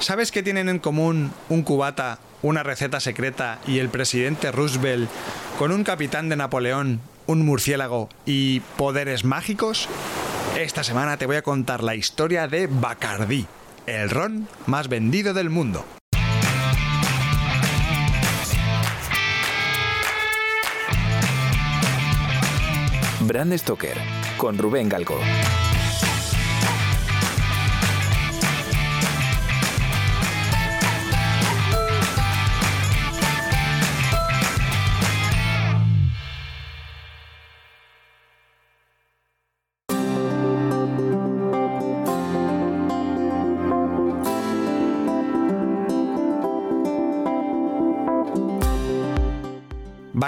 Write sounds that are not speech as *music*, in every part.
¿Sabes qué tienen en común un cubata, una receta secreta y el presidente Roosevelt con un capitán de Napoleón, un murciélago y poderes mágicos? Esta semana te voy a contar la historia de Bacardí, el ron más vendido del mundo. Brand Stoker con Rubén Galgo.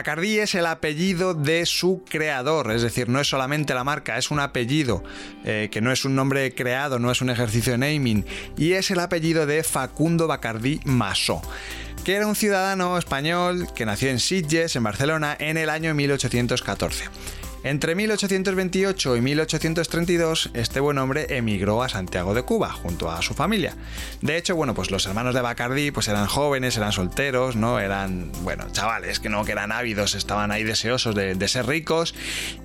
Bacardí es el apellido de su creador, es decir, no es solamente la marca, es un apellido, eh, que no es un nombre creado, no es un ejercicio de naming, y es el apellido de Facundo Bacardí Masó que era un ciudadano español que nació en Sitges, en Barcelona, en el año 1814. Entre 1828 y 1832, este buen hombre emigró a Santiago de Cuba junto a su familia. De hecho, bueno, pues los hermanos de Bacardí pues eran jóvenes, eran solteros, ¿no? Eran, bueno, chavales que no, que eran ávidos, estaban ahí deseosos de, de ser ricos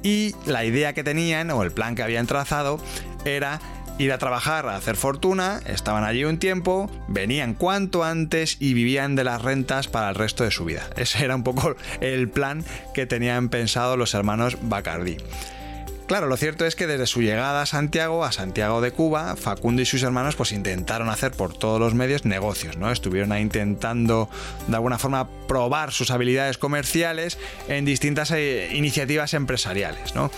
y la idea que tenían o el plan que habían trazado era ir a trabajar, a hacer fortuna, estaban allí un tiempo, venían cuanto antes y vivían de las rentas para el resto de su vida. *laughs* Ese era un poco el plan que tenían pensado los hermanos Bacardi. Claro, lo cierto es que desde su llegada a Santiago, a Santiago de Cuba, Facundo y sus hermanos pues intentaron hacer por todos los medios negocios, ¿no? Estuvieron ahí intentando de alguna forma probar sus habilidades comerciales en distintas eh, iniciativas empresariales, ¿no?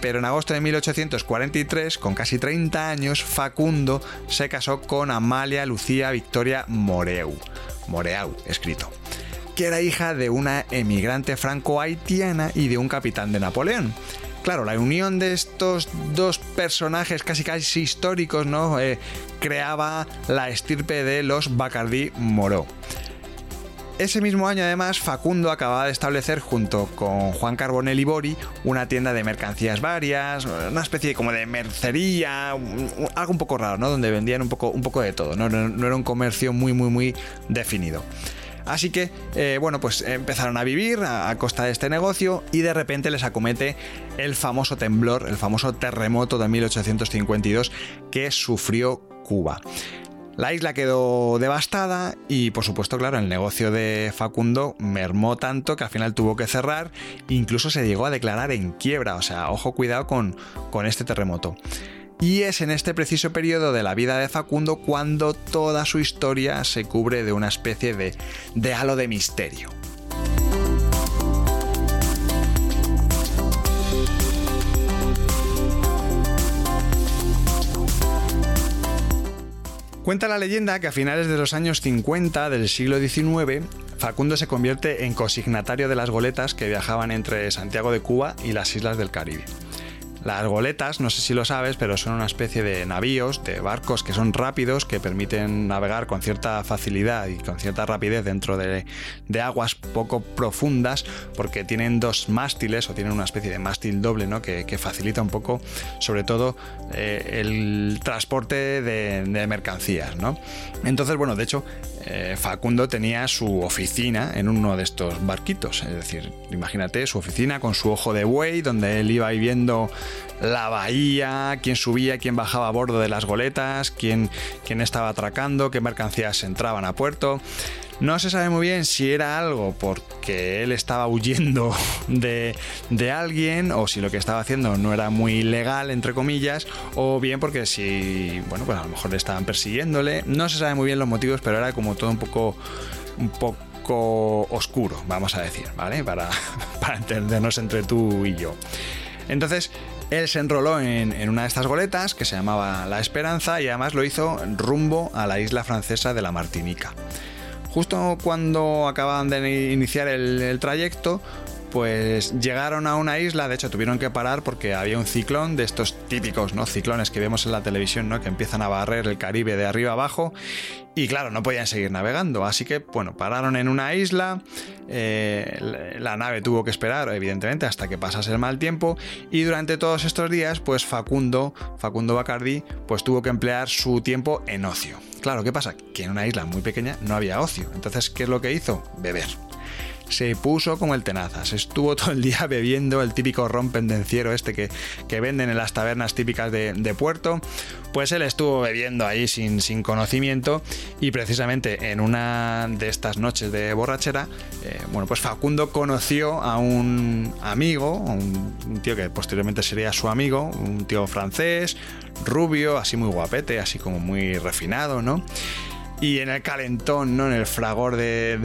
Pero en agosto de 1843, con casi 30 años, Facundo se casó con Amalia Lucía Victoria Moreu, Moreau, escrito, que era hija de una emigrante franco-haitiana y de un capitán de Napoleón. Claro, la unión de estos dos personajes casi casi históricos, ¿no? Eh, creaba la estirpe de los Bacardí Moreau. Ese mismo año, además, Facundo acababa de establecer junto con Juan Carbonell y Bori una tienda de mercancías varias, una especie como de mercería, algo un poco raro, ¿no? Donde vendían un poco, un poco de todo, ¿no? era un comercio muy, muy, muy definido. Así que, eh, bueno, pues empezaron a vivir a, costa de este negocio y de repente les acomete el famoso temblor, el famoso terremoto de 1852 que sufrió Cuba. La isla quedó devastada y por supuesto, claro, el negocio de Facundo mermó tanto que al final tuvo que cerrar, incluso se llegó a declarar en quiebra, o sea, ojo cuidado con, con este terremoto. Y es en este preciso periodo de la vida de Facundo cuando toda su historia se cubre de una especie de, de halo de misterio. Cuenta la leyenda que a finales de los años 50 del siglo XIX, Facundo se convierte en consignatario de las goletas que viajaban entre Santiago de Cuba y las islas del Caribe. Las goletas, no sé si lo sabes, pero son una especie de navíos, de barcos que son rápidos, que permiten navegar con cierta facilidad y con cierta rapidez dentro de, aguas poco profundas, porque tienen dos mástiles o tienen una especie de mástil doble, ¿no? Que, facilita un poco, sobre todo, eh, el transporte de, de mercancías, ¿no? Entonces, bueno, de hecho, eh, Facundo tenía su oficina en uno de estos barquitos. Es decir, imagínate su oficina con su ojo de buey, donde él iba viendo la bahía, quién subía, quién bajaba a bordo de las goletas, quién, quién estaba atracando, qué mercancías entraban a puerto. No se sabe muy bien si era algo porque él estaba huyendo *laughs* de, alguien o si lo que estaba haciendo no era muy legal, entre comillas, o bien porque si, bueno, pues a lo mejor le estaban persiguiéndole. No se sabe muy bien los motivos, pero era como todo un poco, un poco oscuro, vamos a decir, ¿vale? Para, *laughs* para entendernos entre tú y yo. Entonces, él se enroló en, en, una de estas goletas que se llamaba La Esperanza y además lo hizo rumbo a la isla francesa de la Martinica. Justo cuando acababan de iniciar el, trayecto, pues llegaron a una isla, de hecho tuvieron que parar porque había un ciclón de estos típicos ¿no? ciclones que vemos en la televisión, ¿no? que empiezan a barrer el Caribe de arriba abajo y claro, no podían seguir navegando, así que bueno, pararon en una isla, eh, la nave tuvo que esperar evidentemente hasta que pasase el mal tiempo y durante todos estos días pues Facundo, Facundo Bacardi pues tuvo que emplear su tiempo en ocio. Claro, ¿qué pasa? Que en una isla muy pequeña no había ocio. Entonces, ¿qué es lo que hizo? Beber se puso como el tenazas. Estuvo *laughs* todo el día bebiendo el típico ron pendenciero este que, que venden en las tabernas típicas de, puerto. Pues él estuvo bebiendo ahí sin, sin, conocimiento y precisamente en una de estas noches de borrachera, eh, bueno, pues Facundo conoció a un amigo, un tío que posteriormente sería su amigo, un tío francés, rubio, así muy guapete, así como muy refinado, ¿no? Y en el calentón, ¿no? En el fragor *laughs* de,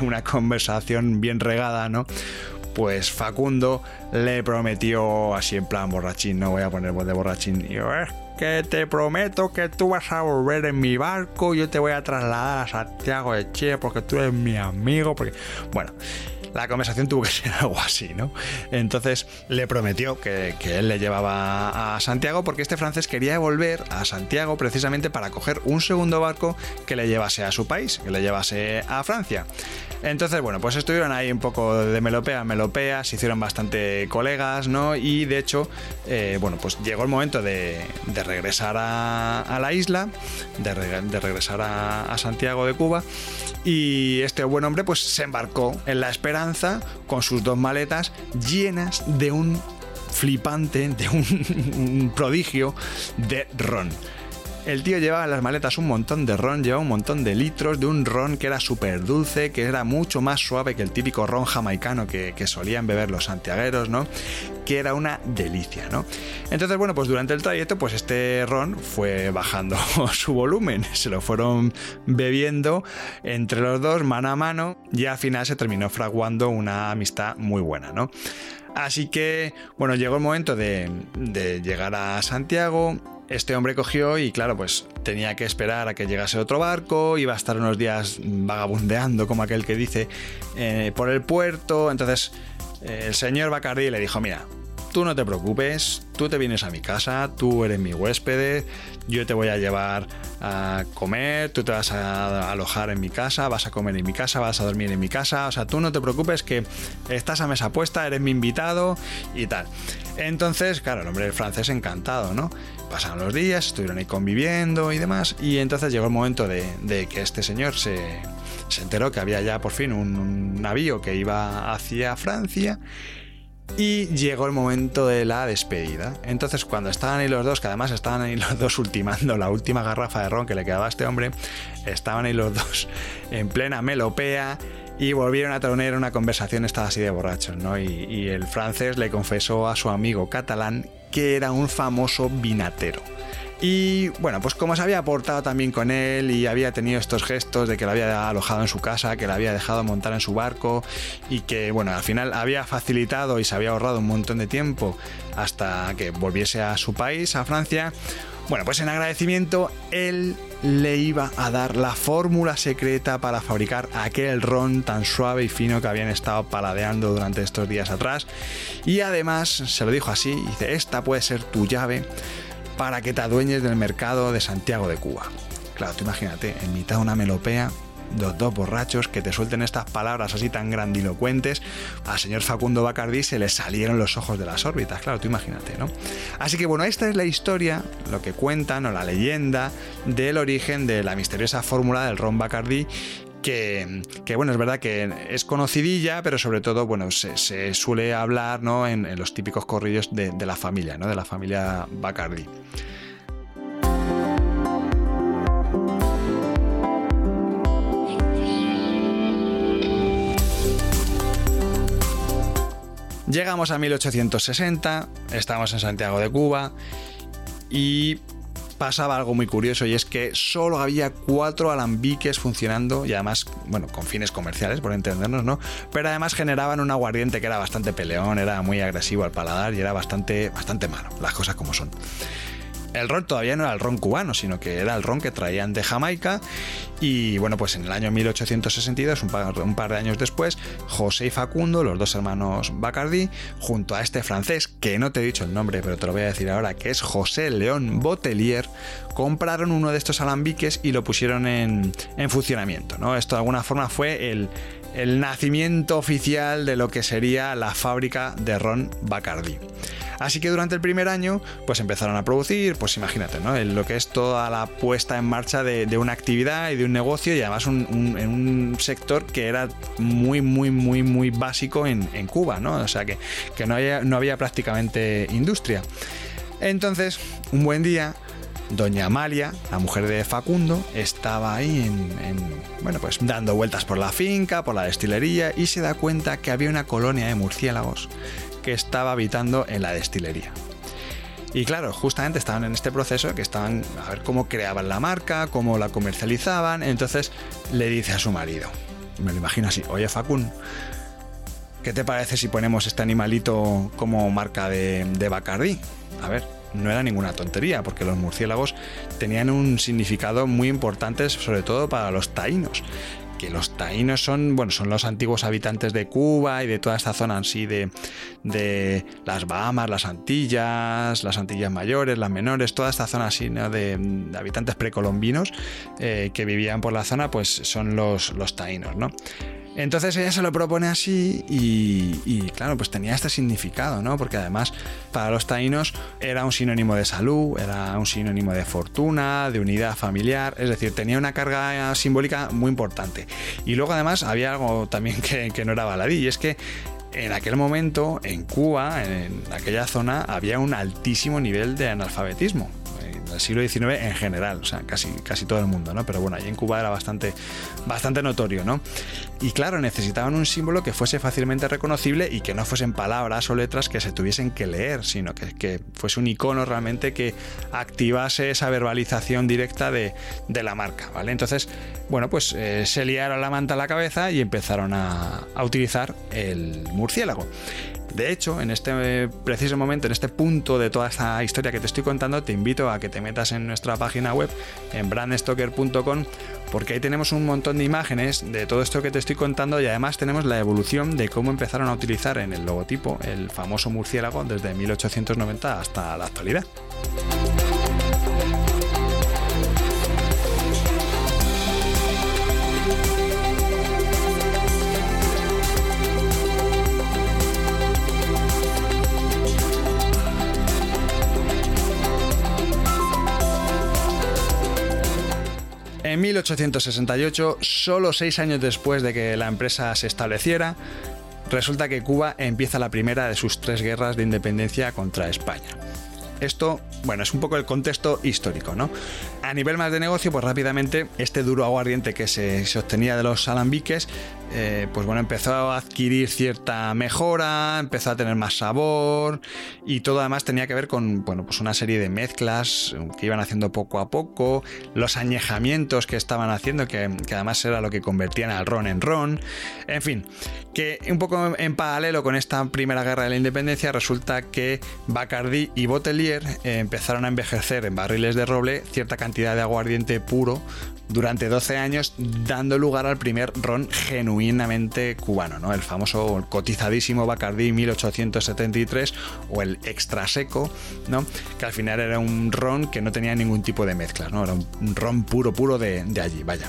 una conversación bien regada, ¿no? Pues Facundo le prometió así en plan borrachín, no voy a poner voz de borrachín. Yo, es que te prometo que tú vas a volver en mi barco, yo te voy a trasladar a Santiago de Chile porque tú eres mi amigo, porque bueno, la conversación tuvo que ser *laughs* algo así, ¿no? Entonces le prometió que, él le llevaba a Santiago porque este francés quería volver a Santiago precisamente para coger un segundo barco que le llevase a su país, que le llevase a Francia. Entonces, bueno, pues estuvieron ahí un poco de melopea a melopea, se hicieron bastante colegas, ¿no? Y de hecho, eh, bueno, pues llegó el momento de, regresar a, la isla, de, regresar a Santiago de Cuba y este buen hombre pues se embarcó en la con sus dos maletas llenas de un flipante, de un, *laughs* prodigio de ron. El tío llevaba en las maletas un montón de ron, llevaba un montón de litros de un ron que era súper dulce, que era mucho más suave que el típico ron jamaicano que, solían beber los santiagueros, ¿no? Que era una delicia, ¿no? Entonces, bueno, pues durante el trayecto, pues este ron fue bajando *laughs* su volumen, se lo fueron bebiendo entre los dos, mano a mano, y al final se terminó fraguando una amistad muy buena, ¿no? Así que, bueno, llegó el momento de llegar a Santiago, este hombre cogió y claro, pues tenía que esperar a que llegase otro barco, iba a estar unos días vagabundeando, como aquel que dice, eh, por el puerto. Entonces eh, el señor Bacardi le dijo, mira, tú no te preocupes, tú te vienes a mi casa, tú eres mi huésped, yo te voy a llevar a comer, tú te vas a alojar en mi casa, vas a comer en mi casa, vas a dormir en mi casa, o sea, tú no te preocupes que estás a mesa puesta, eres mi invitado y tal. Entonces, claro, el hombre francés encantado, ¿no? Pasaron los días, estuvieron ahí conviviendo y demás, y entonces llegó el momento de, que este señor se, enteró que había ya por fin un navío que iba hacia Francia y llegó el momento de la despedida. Entonces, cuando estaban ahí los dos, que además estaban ahí los dos ultimando la última garrafa de ron que le quedaba a este hombre, estaban ahí los dos en plena melopea y volvieron a tener una conversación estaba así de borrachos, ¿no? Y, y el francés le confesó a su amigo catalán que era un famoso vinatero. Y bueno, pues como se había portado también con él y había tenido estos gestos de que lo había alojado en su casa, que le había dejado montar en su barco y que bueno, al final había facilitado y se había ahorrado un montón de tiempo hasta que volviese a su país, a Francia, bueno, pues en agradecimiento él le iba a dar la fórmula secreta para fabricar aquel ron tan suave y fino que habían estado paladeando durante estos días atrás. Y además se lo dijo así, dice, esta puede ser tu llave para que te adueñes del mercado de Santiago de Cuba. Claro, tú imagínate, en mitad de una melopea, los dos borrachos que te suelten estas palabras así tan grandilocuentes, al señor Facundo Bacardí se le salieron los ojos de las órbitas, claro, tú imagínate, ¿no? Así que bueno, esta es la historia, lo que cuentan o la leyenda del origen de la misteriosa fórmula del ron Bacardí que, bueno, es verdad que es conocidilla, pero sobre todo, bueno, se, suele hablar ¿no? en, los típicos corrillos de, de, la familia, ¿no? De la familia Bacardi. Llegamos a 1860, estamos en Santiago de Cuba y pasaba algo muy curioso y es que solo había cuatro alambiques funcionando y además, bueno, con fines comerciales, por entendernos, ¿no? Pero además generaban un aguardiente que era bastante peleón, era muy agresivo al paladar y era bastante, bastante malo, las cosas como son el ron todavía no era el ron cubano, sino que era el ron que traían de Jamaica. Y bueno, pues en el año 1862, un par, un par de años después, José y Facundo, los dos hermanos Bacardi, junto a este francés, que no te he dicho el nombre, pero te lo voy a decir ahora, que es José León Botelier, compraron uno de estos alambiques y lo pusieron en, funcionamiento. ¿no? Esto de alguna forma fue el, nacimiento oficial de lo que sería la fábrica de ron Bacardi. Así que durante el primer año, pues empezaron a producir, pues imagínate, ¿no? lo que es toda la puesta en marcha de, una actividad y de un negocio y además en un sector que era muy, muy, muy, muy básico en, Cuba, ¿no? O sea que, no, no había prácticamente industria. Entonces, un buen día, Doña Amalia, la mujer de Facundo, estaba ahí en, bueno, pues dando vueltas por la finca, por la destilería y se da cuenta que había una colonia de murciélagos que estaba habitando en la destilería. Y claro, justamente estaban en este proceso que estaban a ver cómo creaban la marca, cómo la comercializaban. Entonces le dice a su marido, me lo imagino así, oye Facundo, ¿qué te parece si ponemos este animalito como marca de, de Bacardi? A ver, no era ninguna tontería, porque los murciélagos tenían un significado muy importante, sobre todo para los taínos. Que los taínos son, bueno, son los antiguos habitantes de Cuba y de toda esta zona así de, de las Bahamas, las Antillas, las Antillas mayores, las menores, toda esta zona así de, habitantes precolombinos eh, que vivían por la zona, pues son los, los taínos, ¿no? Entonces ella se lo propone así y, claro, pues tenía este significado, ¿no? Porque además para los taínos era un sinónimo de salud, era un sinónimo de fortuna, de unidad familiar, es decir, tenía una carga simbólica muy importante. Y luego además había algo también que, que no era baladí, y es que en aquel momento en Cuba, en aquella zona, había un altísimo nivel de analfabetismo el siglo XIX en general, o sea, casi, casi todo el mundo, ¿no? Pero bueno, ahí en Cuba era bastante, bastante notorio, ¿no? Y claro, necesitaban un símbolo que fuese fácilmente reconocible y que no fuesen palabras o letras que se tuviesen que leer, sino que, que fuese un icono realmente que activase esa verbalización directa de, de la marca, ¿vale? Entonces, bueno, pues eh, se liaron la manta a la cabeza y empezaron a, a utilizar el murciélago. De hecho, en este preciso momento, en este punto de toda esta historia que te estoy contando, te invito a que te metas en nuestra página web, en brandstoker.com, porque ahí tenemos un montón de imágenes de todo esto que te estoy contando y además tenemos la evolución de cómo empezaron a utilizar en el logotipo el famoso murciélago desde 1890 hasta la actualidad. 1868, solo seis años después de que la empresa se estableciera, resulta que Cuba empieza la primera de sus tres guerras de independencia contra España. Esto, bueno, es un poco el contexto histórico, ¿no? A nivel más de negocio, pues rápidamente este duro aguardiente que se, se obtenía de los alambiques eh, pues bueno, empezó a adquirir cierta mejora, empezó a tener más sabor y todo además tenía que ver con, bueno, pues una serie de mezclas que iban haciendo poco a poco, los añejamientos que estaban haciendo, que, además era lo que convertían al ron en ron, en fin, que un poco en paralelo con esta primera guerra de la independencia resulta que Bacardi y Botelier eh, empezaron a envejecer en barriles de roble cierta cantidad de aguardiente puro durante 12 años, dando lugar al primer ron genuinamente cubano, ¿no? El famoso cotizadísimo Bacardi 1873 o el extra seco, ¿no? Que al final era un ron que no tenía ningún tipo de mezcla, ¿no? Era un ron puro, puro de, de allí, vaya.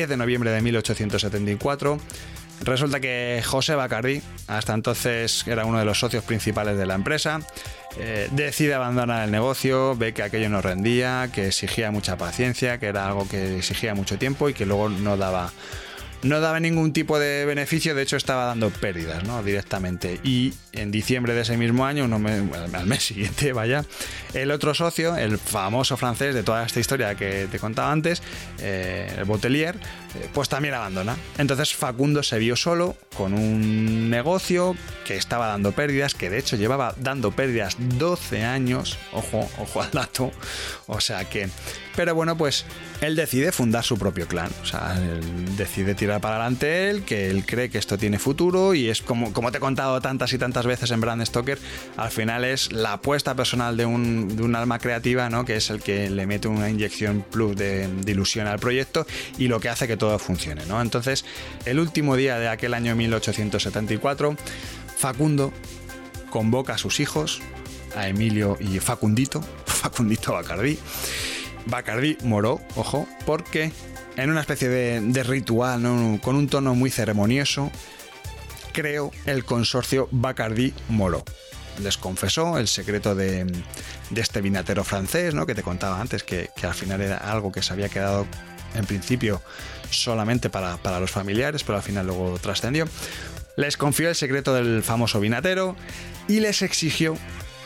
10 de noviembre de 1874. Resulta que José Bacardi, hasta entonces era uno de los socios principales de la empresa, eh, decide abandonar el negocio, ve que aquello no rendía, que exigía mucha paciencia, que era algo que exigía mucho tiempo y que luego no daba, no daba ningún tipo de beneficio, de hecho estaba dando pérdidas ¿no? directamente. Y en diciembre de ese mismo año, al mes *laughs* siguiente, vaya, el otro socio, el famoso francés de toda esta historia que te contaba antes, eh, el Botelier, eh, pues también abandona. Entonces Facundo se vio solo con un negocio que estaba dando pérdidas, que de hecho llevaba dando pérdidas 12 años, ojo, ojo al dato, o sea que... Pero bueno, pues él decide fundar su propio clan, o sea, decide tirar para adelante él, que él cree que esto tiene futuro y es como, te he contado tantas y tantas veces en Brand Stoker, al final es la apuesta personal de un, de un alma creativa, ¿no? que es el que le mete una inyección plus de, de, ilusión al proyecto y lo que hace que todo funcione. ¿no? Entonces, el último día de aquel año 1874, Facundo convoca a sus hijos, a Emilio y Facundito, *laughs* Facundito Bacardí, Bacardí moró, ojo, porque en una especie de, ritual, con un tono muy ceremonioso, creó el consorcio Bacardí Moró. Les confesó el secreto de, este vinatero francés, ¿no? que te contaba antes, que, al final era algo que se había quedado en principio solamente para los familiares, pero al final luego trascendió. Les confió el secreto del famoso vinatero y les exigió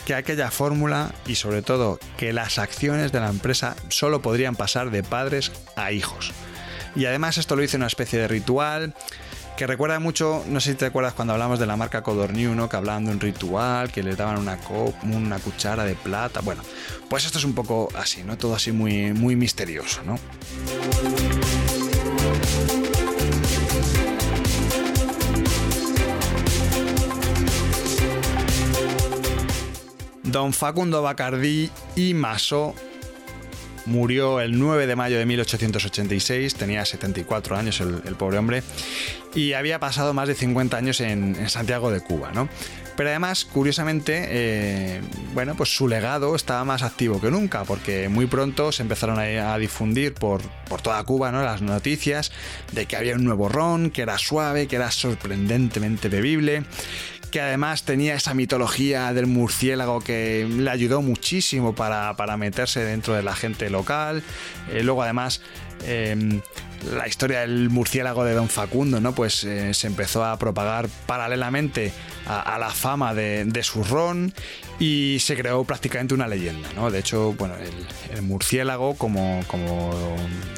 que aquella fórmula y sobre todo que las acciones de la empresa solo podrían pasar de padres a hijos. Y además esto lo hizo en una especie de ritual que recuerda mucho, no sé si te acuerdas cuando hablamos de la marca Codorniu, ¿no? que hablaban de un ritual, que le daban una, una cuchara de plata. Bueno, pues esto es un poco así, ¿no? Todo así muy, muy misterioso, ¿no? Don Facundo Bacardí y Maso murió el 9 de mayo de 1886, tenía 74 años el, pobre hombre, y había pasado más de 50 años en, Santiago de Cuba, ¿no? Pero además, curiosamente, eh, bueno, pues su legado estaba más activo que nunca, porque muy pronto se empezaron a, difundir por, por, toda Cuba ¿no? las noticias de que había un nuevo ron, que era suave, que era sorprendentemente bebible, que además tenía esa mitología del murciélago que le ayudó muchísimo para, meterse dentro de la gente local. Eh, luego además em, la historia del murciélago de Don Facundo, ¿no? Pues eh, se empezó a propagar paralelamente a, la fama de, su ron y se creó prácticamente una leyenda, ¿no? De hecho, bueno, el, murciélago, como, como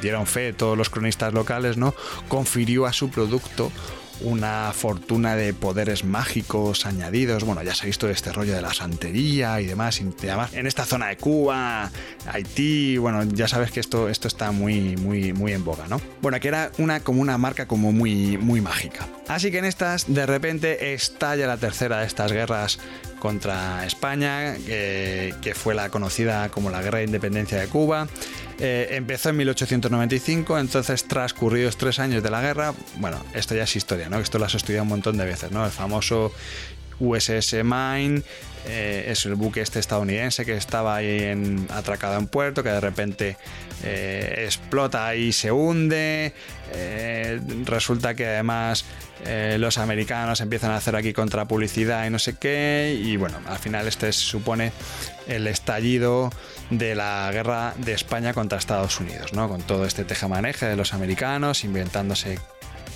dieron fe todos los cronistas locales, ¿no? Confirió a su producto una fortuna de poderes mágicos añadidos. Bueno, ya ha visto este rollo de la santería y demás. en esta zona de Cuba, Haití, bueno, ya sabes que esto, esto está muy, muy, muy en boga, ¿no? Bueno, que era una, como una marca como muy, muy mágica. Así que en estas, de repente, estalla la tercera de estas guerras contra España, que fue la conocida como la Guerra de Independencia de Cuba. Eh, empezó en 1895, entonces transcurridos tres años de la guerra, bueno, esto ya es historia, ¿no? Esto lo has estudiado un montón de veces, ¿no? El famoso USS Maine, eh, es el buque este estadounidense que estaba ahí en, atracado en puerto, que de repente eh, explota y se hunde. resulta que además los americanos empiezan a hacer aquí contrapublicidad y no sé qué. Y bueno, al final este se supone el estallido de la guerra de España contra Estados Unidos, ¿no? Con todo este tejamaneje de los americanos inventándose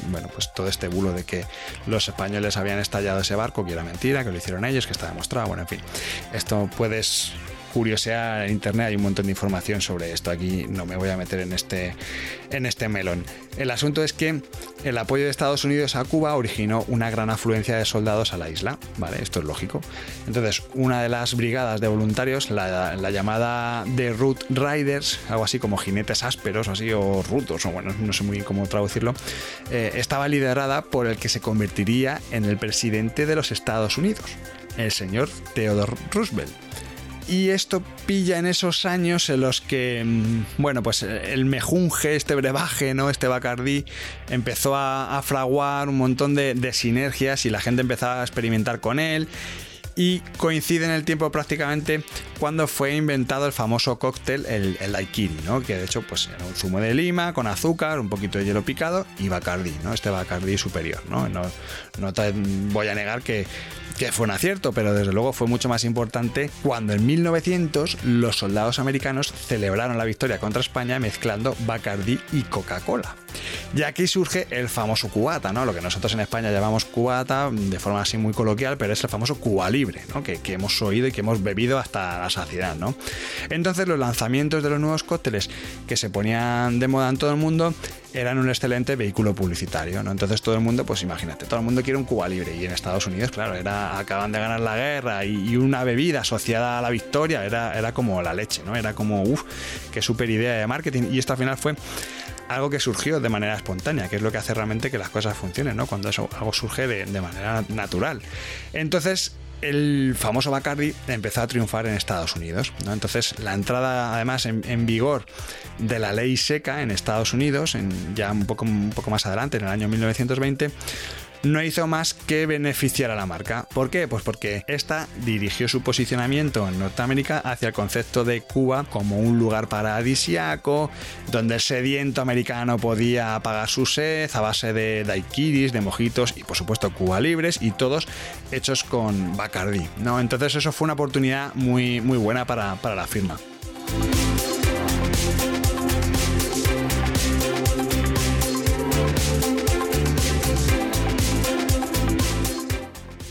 bueno, pues todo este bulo de que los españoles habían estallado ese barco, que era mentira, que lo hicieron ellos, que está demostrado, bueno, en fin, esto puedes curiosear en internet, hay un montón de información sobre esto. Aquí no me voy a meter en este, en este melón. El asunto es que el apoyo de Estados Unidos a Cuba originó una gran afluencia de soldados a la isla, ¿vale? Esto es lógico. Entonces, una de las brigadas de voluntarios, la, llamada de Root Riders, algo así como jinetes ásperos, así, o rutos, o bueno, no sé muy bien cómo traducirlo, eh, estaba liderada por el que se convertiría en el presidente de los Estados Unidos, el señor Theodore Roosevelt y esto pilla en esos años en los que, mm, bueno, pues el mejunje, este brebaje, ¿no? Este Bacardí, empezó a, fraguar un montón de, sinergias y la gente empezaba a experimentar con él y coincide en el tiempo prácticamente cuando fue inventado el famoso cóctel, el, el daiquiri, ¿no? que de hecho pues era un zumo de lima con azúcar, un poquito de hielo picado y bacardí, ¿no? este bacardí superior. ¿no? No, no te voy a negar que que fue un acierto, pero desde luego fue mucho más importante cuando en 1900 los soldados americanos celebraron la victoria contra España mezclando Bacardi y Coca-Cola. Y aquí surge el famoso cubata, ¿no? Lo que nosotros en España llamamos cubata de forma así muy coloquial, pero es el famoso Cuba Libre, ¿no? Que, que hemos oído y que hemos bebido hasta la saciedad, ¿no? Entonces los lanzamientos de los nuevos cócteles que se ponían de moda en todo el mundo eran un excelente vehículo publicitario, ¿no? Entonces todo el mundo, pues imagínate, todo el mundo quiere un Cuba libre y en Estados Unidos, claro, era acaban de ganar la guerra y, una bebida asociada a la victoria era, era como la leche, ¿no? Era como, uff, qué super idea de marketing y esto al final fue algo que surgió de manera espontánea, que es lo que hace realmente que las cosas funcionen, ¿no? Cuando eso, algo surge de, de manera natural. Entonces, el famoso Bacardi empezó a triunfar en Estados Unidos. ¿no? Entonces, la entrada, además, en, vigor de la ley seca en Estados Unidos, ya un poco, un poco más adelante, en el año 1920, no hizo más que beneficiar a la marca. ¿Por qué? Pues porque esta dirigió su posicionamiento en Norteamérica hacia el concepto de Cuba como un lugar paradisiaco, donde el sediento americano podía apagar su sed a base de daiquiris, de mojitos y por supuesto Cuba libres y todos hechos con Bacardi. ¿no? Entonces eso fue una oportunidad muy, muy buena para, para la firma.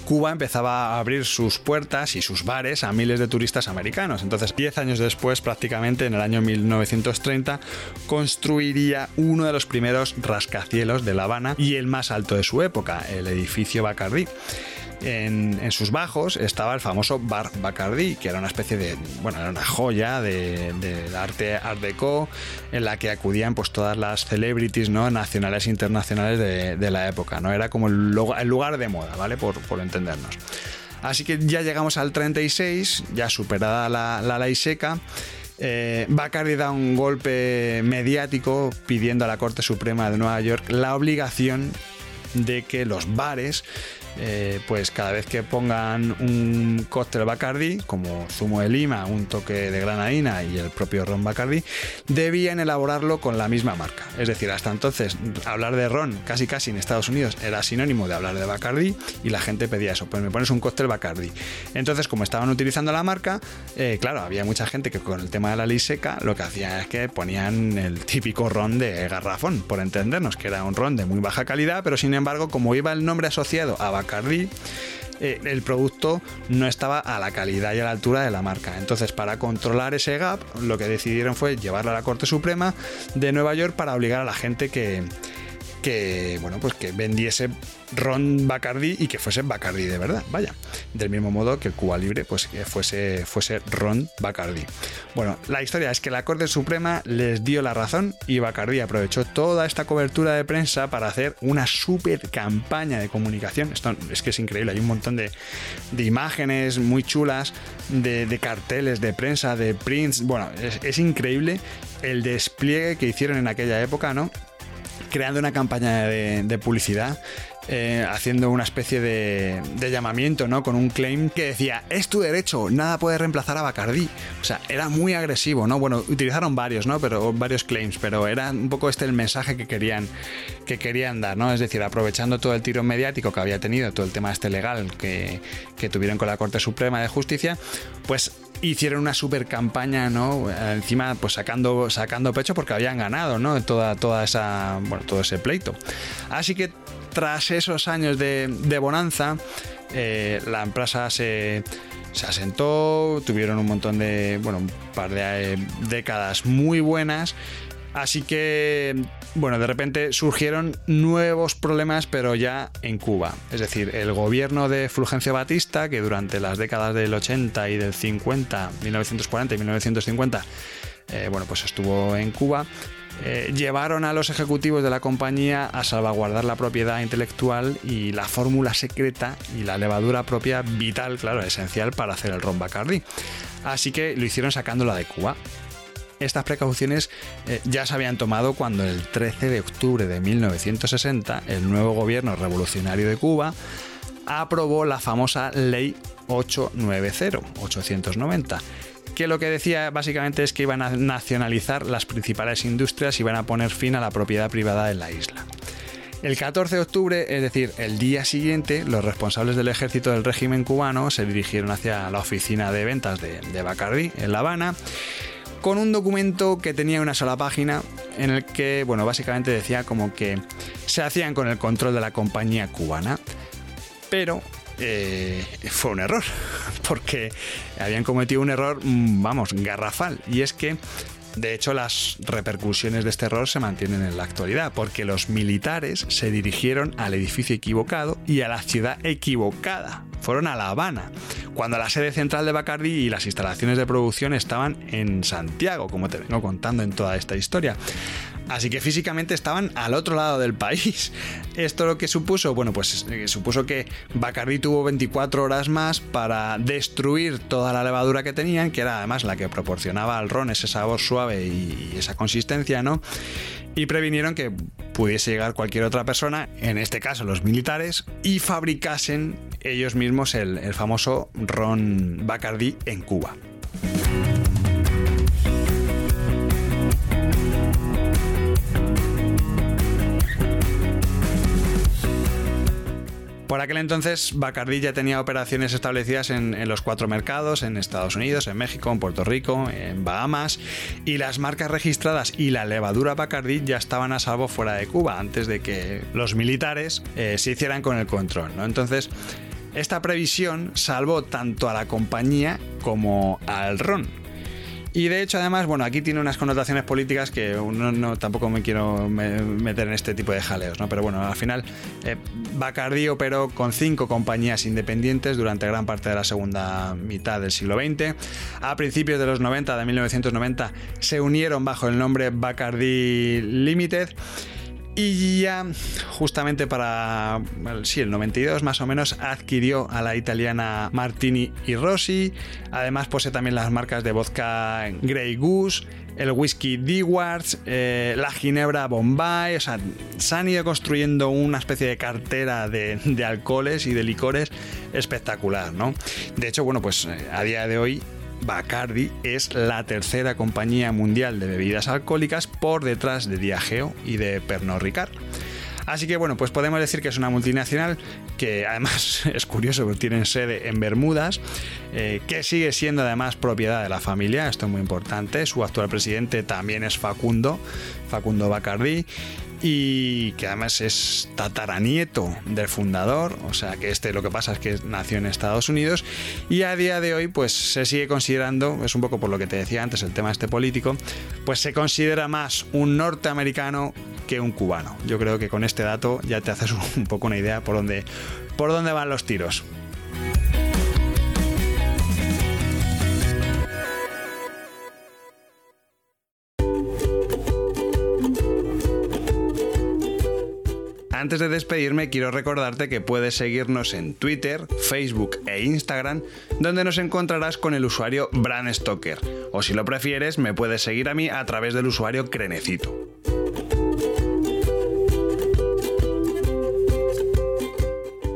Cuba empezaba a abrir sus puertas y sus bares a miles de turistas americanos. Entonces, 10 años después, prácticamente en el año 1930, construiría uno de los primeros rascacielos de La Habana y el más alto de su época, el edificio Bacardi en, sus bajos estaba el famoso Bar Bacardi, que era una especie de, bueno, era una joya de, arte art deco en la que acudían pues todas las celebrities, ¿no? Nacionales e internacionales de, la época, ¿no? Era como el, lugar de moda, ¿vale? Por, entendernos. Así que ya llegamos al 36, ya superada la, ley seca. Eh, Bacardi da un golpe mediático pidiendo a la Corte Suprema de Nueva York la obligación de que los bares eh, pues cada vez que pongan un cóctel Bacardi, como zumo de lima, un toque de granadina y el propio ron Bacardi, debían elaborarlo con la misma marca. Es decir, hasta entonces hablar de ron casi casi en Estados Unidos era sinónimo de hablar de Bacardi y la gente pedía eso, pues me pones un cóctel Bacardi. Entonces, como estaban utilizando la marca, eh, claro, había mucha gente que con el tema de la ley seca lo que hacía es que ponían el típico ron de garrafón, por entendernos, que era un ron de muy baja calidad, pero sin embargo, como iba el nombre asociado a Bacardi, eh, el producto no estaba a la calidad y a la altura de la marca. Entonces, para controlar ese gap, lo que decidieron fue llevarlo a la Corte Suprema de Nueva York para obligar a la gente que, que bueno pues que vendiese ron Bacardi y que fuese Bacardi de verdad vaya. Del mismo modo que el Cuba Libre pues que fuese fuese ron Bacardi. Bueno la historia es que la Corte Suprema les dio la razón y Bacardi aprovechó toda esta cobertura de prensa para hacer una super campaña de comunicación. Esto es que es increíble hay un montón de, imágenes muy chulas de, carteles de prensa de prints. Bueno es, es increíble el despliegue que hicieron en aquella época, ¿no? Creando una campaña de, publicidad eh, haciendo una especie de, llamamiento, ¿no? Con un claim que decía, es tu derecho, nada puede reemplazar a Bacardi. O sea, era muy agresivo, ¿no? Bueno, utilizaron varios, ¿no? Pero varios claims, pero era un poco este el mensaje que querían, que querían dar, ¿no? Es decir, aprovechando todo el tiro mediático que había tenido, todo el tema este legal que tuvieron con la Corte Suprema de Justicia, pues hicieron una super campaña, ¿no? Encima, pues sacando, sacando pecho porque habían ganado, ¿no? Toda, toda esa, bueno, todo ese pleito. Así que tras esos años de, bonanza, eh, la empresa se, se, asentó, tuvieron un montón de, bueno, un par de eh, décadas muy buenas. Así que bueno, de repente surgieron nuevos problemas, pero ya en Cuba. Es decir, el gobierno de Fulgencio Batista, que durante las décadas del 80 y del 50, 1940 y 1950, eh, bueno, pues estuvo en Cuba, eh, llevaron a los ejecutivos de la compañía a salvaguardar la propiedad intelectual y la fórmula secreta y la levadura propia vital, claro, esencial para hacer el ron Bacardi. Así que lo hicieron sacándola de Cuba. Estas precauciones eh, ya se habían tomado cuando el 13 de octubre de 1960 el nuevo gobierno revolucionario de Cuba aprobó la famosa Ley 890, 890 que lo que decía básicamente es que iban a nacionalizar las principales industrias y iban a poner fin a la propiedad privada en la isla. El 14 de octubre, es decir, el día siguiente, los responsables del ejército del régimen cubano se dirigieron hacia la oficina de ventas de, de Bacardi en La Habana con un documento que tenía una sola página en el que, bueno, básicamente decía como que se hacían con el control de la compañía cubana. Pero eh, fue un error, *laughs* porque habían cometido un error, mm, vamos, garrafal. Y es que de hecho, las repercusiones de este error se mantienen en la actualidad, porque los militares se dirigieron al edificio equivocado y a la ciudad equivocada. Fueron a La Habana, cuando la sede central de Bacardi y las instalaciones de producción estaban en Santiago, como te vengo contando en toda esta historia. Así que físicamente estaban al otro lado del país. *laughs* ¿Esto lo que supuso? Bueno, pues eh, supuso que Bacardi tuvo 24 horas más para destruir toda la levadura que tenían, que era además la que proporcionaba al ron ese sabor suave y esa consistencia, ¿no? Y previnieron que pudiese llegar cualquier otra persona, en este caso los militares, y fabricasen ellos mismos el, el famoso ron Bacardi en Cuba. Por aquel entonces, Bacardi ya tenía operaciones establecidas en, los cuatro mercados, en Estados Unidos, en México, en Puerto Rico, en Bahamas, y las marcas registradas y la levadura Bacardi ya estaban a salvo fuera de Cuba, antes de que los militares eh, se hicieran con el control. ¿no? Entonces, esta previsión salvó tanto a la compañía como al ron. Y de hecho, además, bueno, aquí tiene unas connotaciones políticas que uno no, tampoco me quiero meter en este tipo de jaleos, ¿no? Pero bueno, al final, eh, Bacardi operó con cinco compañías independientes durante gran parte de la segunda mitad del siglo XX. A principios de los 90, de 1990, se unieron bajo el nombre Bacardi Limited. Y ya justamente para sí, el 92 más o menos adquirió a la italiana Martini y Rossi. Además posee también las marcas de vodka Grey Goose, el whisky Dewards, eh, la ginebra Bombay. O sea, se han ido construyendo una especie de cartera de, de alcoholes y de licores espectacular, ¿no? De hecho, bueno, pues eh, a día de hoy Bacardi es la tercera compañía mundial de bebidas alcohólicas por detrás de Diageo y de Pernod Ricard. Así que bueno, pues podemos decir que es una multinacional que además *laughs* es curioso porque tienen sede en Bermudas, eh, que sigue siendo además propiedad de la familia, esto es muy importante. Su actual presidente también es Facundo, Facundo Bacardi, y que además es tataranieto del fundador, o sea que este lo que pasa es que nació en Estados Unidos y a día de hoy pues se sigue considerando, es un poco por lo que te decía antes el tema este político, pues se considera más un norteamericano que un cubano. Yo creo que con este dato ya te haces *laughs* un poco una idea por dónde, por dónde van los tiros. Antes de despedirme, quiero recordarte que puedes seguirnos en Twitter, Facebook e Instagram, donde nos encontrarás con el usuario Bran Stoker. O si lo prefieres, me puedes seguir a mí a través del usuario Crenecito.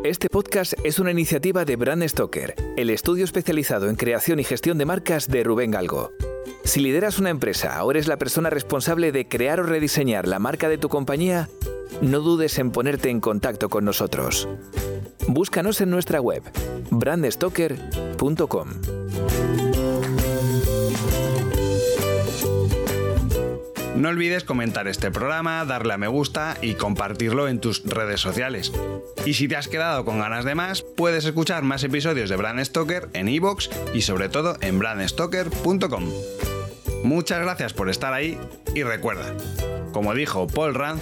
Este podcast es una iniciativa de Brand Stoker, el estudio especializado en creación y gestión de marcas de Rubén Galgo. Si lideras una empresa o eres la persona responsable de crear o rediseñar la marca de tu compañía, no dudes en ponerte en contacto con nosotros. Búscanos en nuestra web, brandstoker.com. No olvides comentar este programa, darle a me gusta y compartirlo en tus redes sociales. Y si te has quedado con ganas de más, puedes escuchar más episodios de Brand Stoker en iVoox y sobre todo en brandstoker.com. Muchas gracias por estar ahí y recuerda, como dijo Paul Rand,